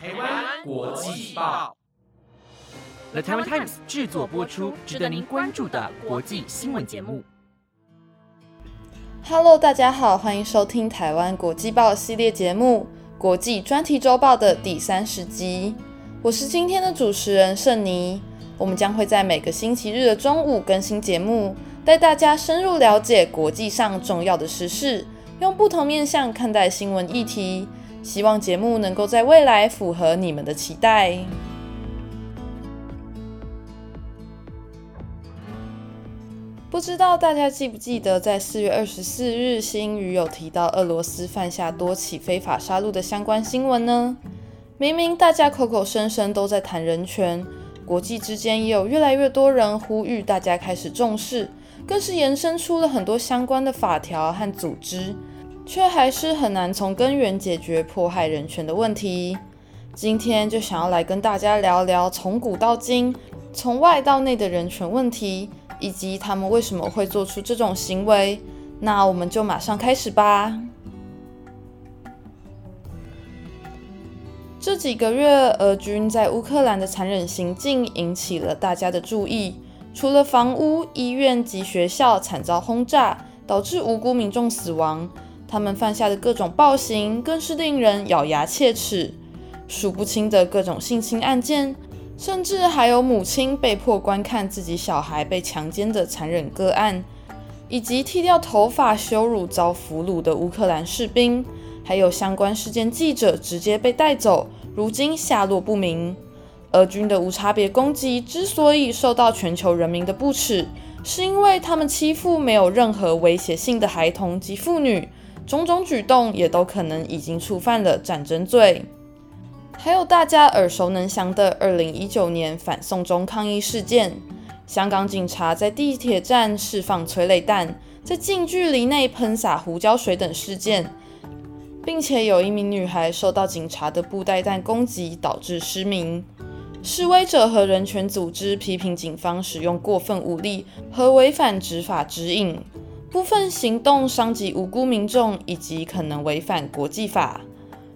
台湾国际报，The Taiwan Times 制作播出，值得您关注的国际新闻节目。Hello，大家好，欢迎收听台湾国际报系列节目《国际专题周报》的第三十集。我是今天的主持人盛妮。我们将会在每个星期日的中午更新节目，带大家深入了解国际上重要的时事，用不同面向看待新闻议题。希望节目能够在未来符合你们的期待。不知道大家记不记得，在四月二十四日，新语有提到俄罗斯犯下多起非法杀戮的相关新闻呢？明明大家口口声声都在谈人权，国际之间也有越来越多人呼吁大家开始重视，更是延伸出了很多相关的法条和组织。却还是很难从根源解决迫害人权的问题。今天就想要来跟大家聊聊从古到今、从外到内的人权问题，以及他们为什么会做出这种行为。那我们就马上开始吧。这几个月，俄军在乌克兰的残忍行径引起了大家的注意。除了房屋、医院及学校惨遭轰炸，导致无辜民众死亡。他们犯下的各种暴行，更是令人咬牙切齿。数不清的各种性侵案件，甚至还有母亲被迫观看自己小孩被强奸的残忍个案，以及剃掉头发羞辱遭俘虏的乌克兰士兵，还有相关事件记者直接被带走，如今下落不明。俄军的无差别攻击之所以受到全球人民的不耻，是因为他们欺负没有任何威胁性的孩童及妇女。种种举动也都可能已经触犯了战争罪。还有大家耳熟能详的二零一九年反送中抗议事件，香港警察在地铁站释放催泪弹，在近距离内喷洒胡椒水等事件，并且有一名女孩受到警察的布袋弹攻击，导致失明。示威者和人权组织批评警方使用过分武力和违反执法指引。部分行动伤及无辜民众，以及可能违反国际法。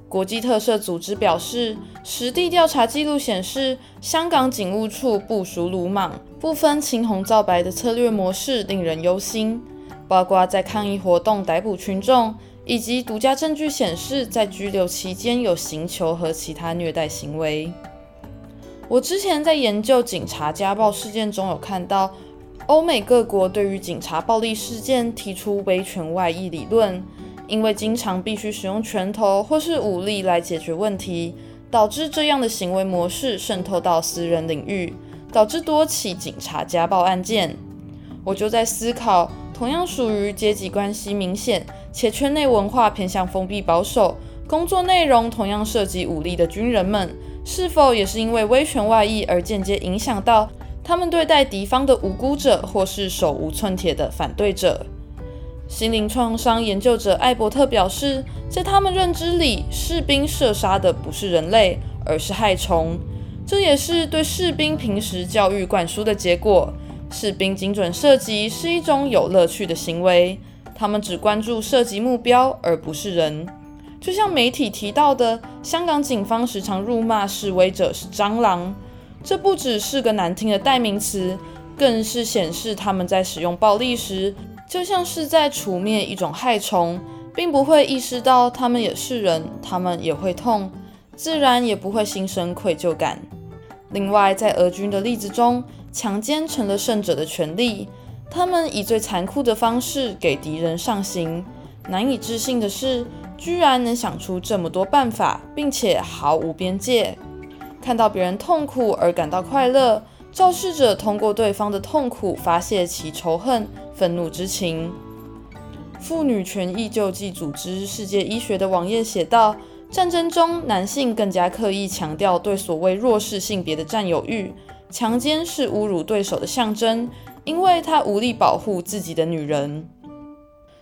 国际特赦组织表示，实地调查记录显示，香港警务处部署鲁莽、不分青红皂白的策略模式令人忧心，包括在抗议活动逮捕群众，以及独家证据显示在拘留期间有刑求和其他虐待行为。我之前在研究警察家暴事件中有看到。欧美各国对于警察暴力事件提出威权外溢理论，因为经常必须使用拳头或是武力来解决问题，导致这样的行为模式渗透到私人领域，导致多起警察家暴案件。我就在思考，同样属于阶级关系明显且圈内文化偏向封闭保守，工作内容同样涉及武力的军人们，是否也是因为威权外溢而间接影响到？他们对待敌方的无辜者，或是手无寸铁的反对者。心灵创伤研究者艾伯特表示，在他们认知里，士兵射杀的不是人类，而是害虫。这也是对士兵平时教育灌输的结果。士兵精准射击是一种有乐趣的行为，他们只关注射击目标，而不是人。就像媒体提到的，香港警方时常辱骂示威者是蟑螂。这不只是个难听的代名词，更是显示他们在使用暴力时，就像是在除灭一种害虫，并不会意识到他们也是人，他们也会痛，自然也不会心生愧疚感。另外，在俄军的例子中，强奸成了胜者的权利，他们以最残酷的方式给敌人上刑。难以置信的是，居然能想出这么多办法，并且毫无边界。看到别人痛苦而感到快乐，肇事者通过对方的痛苦发泄其仇恨、愤怒之情。妇女权益救济组织世界医学的网页写道：战争中，男性更加刻意强调对所谓弱势性别的占有欲。强奸是侮辱对手的象征，因为他无力保护自己的女人。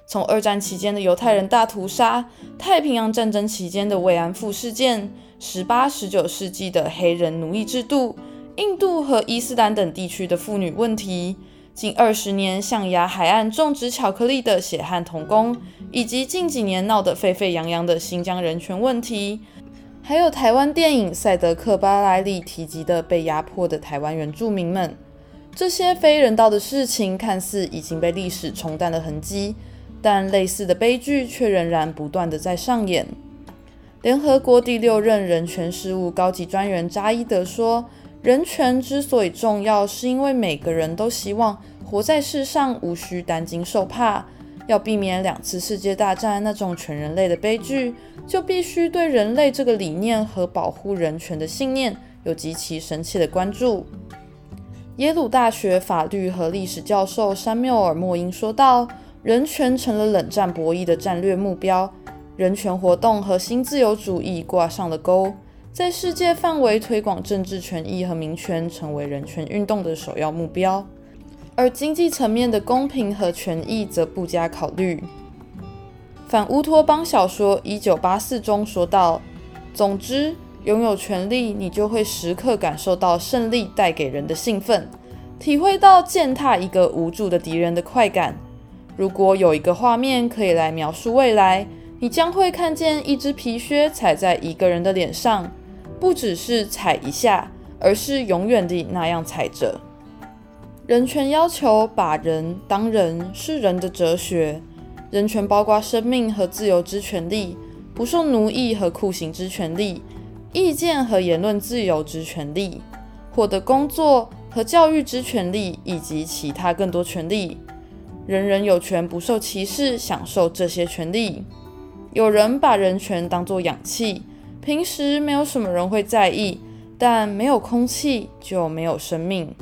从二战期间的犹太人大屠杀，太平洋战争期间的慰安妇事件。十八、十九世纪的黑人奴役制度，印度和伊斯兰等地区的妇女问题，近二十年象牙海岸种植巧克力的血汗童工，以及近几年闹得沸沸扬扬的新疆人权问题，还有台湾电影《赛德克·巴莱》里提及的被压迫的台湾原住民们。这些非人道的事情看似已经被历史冲淡了痕迹，但类似的悲剧却仍然不断的在上演。联合国第六任人权事务高级专员扎伊德说：“人权之所以重要，是因为每个人都希望活在世上无需担惊受怕。要避免两次世界大战那种全人类的悲剧，就必须对人类这个理念和保护人权的信念有极其深切的关注。”耶鲁大学法律和历史教授山缪尔·莫因说道：“人权成了冷战博弈的战略目标，人权活动和新自由主义挂上了钩，在世界范围推广政治权益和民权成为人权运动的首要目标，而经济层面的公平和权益则不加考虑。”反乌托邦小说《一九八四》中说道：“总之。”拥有权力，你就会时刻感受到胜利带给人的兴奋，体会到践踏一个无助的敌人的快感。如果有一个画面可以来描述未来，你将会看见一只皮靴踩在一个人的脸上，不只是踩一下，而是永远地那样踩着。人权要求把人当人，是人的哲学。人权包括生命和自由之权利，不受奴役和酷刑之权利。意见和言论自由之权利，获得工作和教育之权利，以及其他更多权利。人人有权不受歧视，享受这些权利。有人把人权当作氧气，平时没有什么人会在意，但没有空气就没有生命。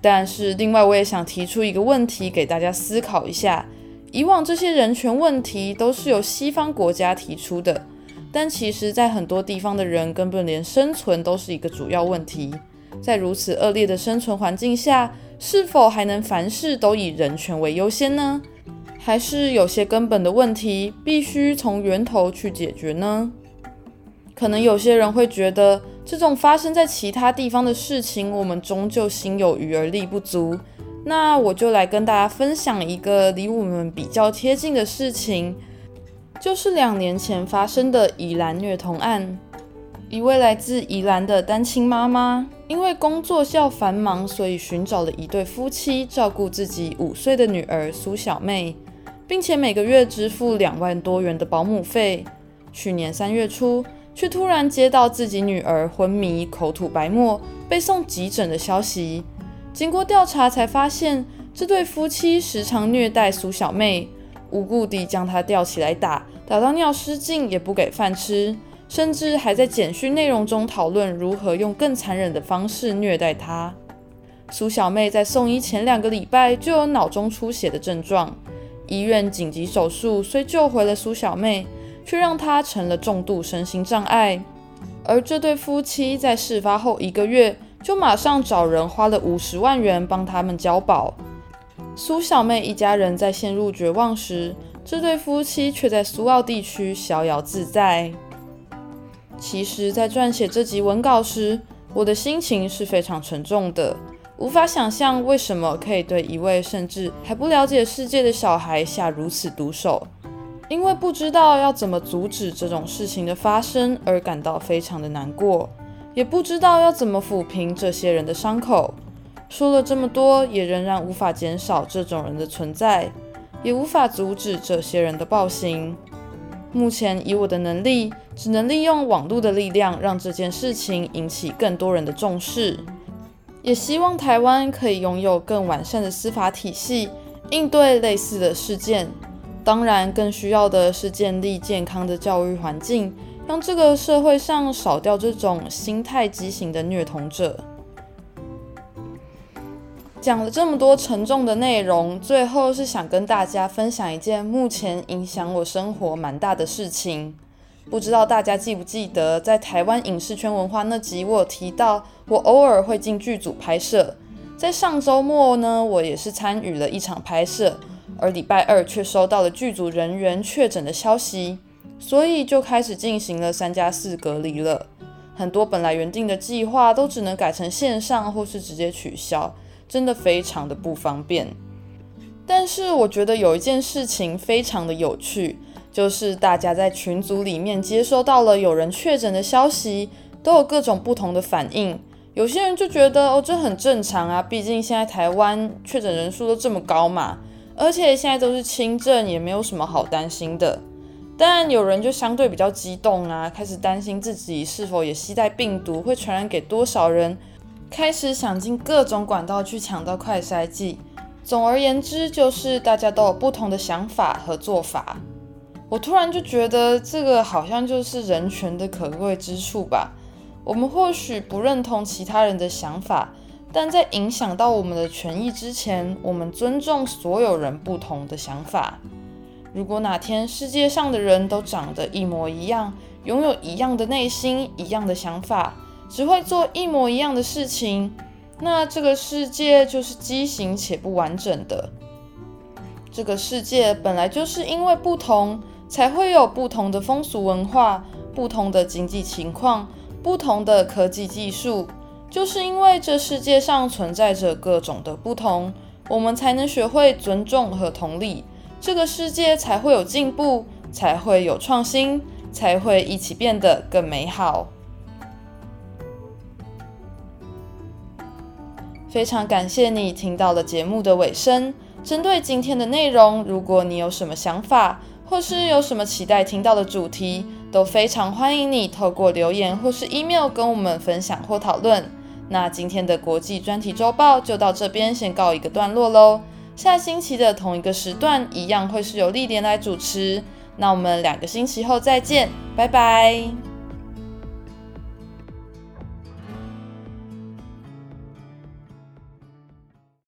但是，另外我也想提出一个问题给大家思考一下：以往这些人权问题都是由西方国家提出的。但其实，在很多地方的人根本连生存都是一个主要问题。在如此恶劣的生存环境下，是否还能凡事都以人权为优先呢？还是有些根本的问题必须从源头去解决呢？可能有些人会觉得，这种发生在其他地方的事情，我们终究心有余而力不足。那我就来跟大家分享一个离我们比较贴近的事情。就是两年前发生的宜兰虐童案，一位来自宜兰的单亲妈妈，因为工作较繁忙，所以寻找了一对夫妻照顾自己五岁的女儿苏小妹，并且每个月支付两万多元的保姆费。去年三月初，却突然接到自己女儿昏迷、口吐白沫、被送急诊的消息。经过调查，才发现这对夫妻时常虐待苏小妹，无故地将她吊起来打。打到尿失禁也不给饭吃，甚至还在简讯内容中讨论如何用更残忍的方式虐待她。苏小妹在送医前两个礼拜就有脑中出血的症状，医院紧急手术虽救回了苏小妹，却让她成了重度身心障碍。而这对夫妻在事发后一个月就马上找人花了五十万元帮他们交保。苏小妹一家人在陷入绝望时。这对夫妻却在苏澳地区逍遥自在。其实，在撰写这集文稿时，我的心情是非常沉重的，无法想象为什么可以对一位甚至还不了解世界的小孩下如此毒手。因为不知道要怎么阻止这种事情的发生而感到非常的难过，也不知道要怎么抚平这些人的伤口。说了这么多，也仍然无法减少这种人的存在。也无法阻止这些人的暴行。目前以我的能力，只能利用网络的力量，让这件事情引起更多人的重视。也希望台湾可以拥有更完善的司法体系，应对类似的事件。当然，更需要的是建立健康的教育环境，让这个社会上少掉这种心态畸形的虐童者。讲了这么多沉重的内容，最后是想跟大家分享一件目前影响我生活蛮大的事情。不知道大家记不记得，在台湾影视圈文化那集，我有提到我偶尔会进剧组拍摄。在上周末呢，我也是参与了一场拍摄，而礼拜二却收到了剧组人员确诊的消息，所以就开始进行了三加四隔离了。很多本来原定的计划都只能改成线上，或是直接取消。真的非常的不方便，但是我觉得有一件事情非常的有趣，就是大家在群组里面接收到了有人确诊的消息，都有各种不同的反应。有些人就觉得哦，这很正常啊，毕竟现在台湾确诊人数都这么高嘛，而且现在都是轻症，也没有什么好担心的。但有人就相对比较激动啊，开始担心自己是否也携带病毒，会传染给多少人，开始想尽各种管道去抢到快筛剂。总而言之，就是大家都有不同的想法和做法。我突然就觉得，这个好像就是人权的可贵之处吧。我们或许不认同其他人的想法，但在影响到我们的权益之前，我们尊重所有人不同的想法。如果哪天世界上的人都长得一模一样，拥有一样的内心、一样的想法，只会做一模一样的事情，那这个世界就是畸形且不完整的。这个世界本来就是因为不同，才会有不同的风俗文化、不同的经济情况。不同的科技技术，就是因为这世界上存在着各种的不同，我们才能学会尊重和同理，这个世界才会有进步，才会有创新，才会一起变得更美好。非常感谢你听到了节目的尾声。针对今天的内容，如果你有什么想法，或是有什么期待听到的主题，都非常欢迎你透过留言或是 email 跟我们分享或讨论。那今天的国际专题周报就到这边先告一个段落喽。下星期的同一个时段一样会是由丽莲来主持。那我们两个星期后再见，拜拜。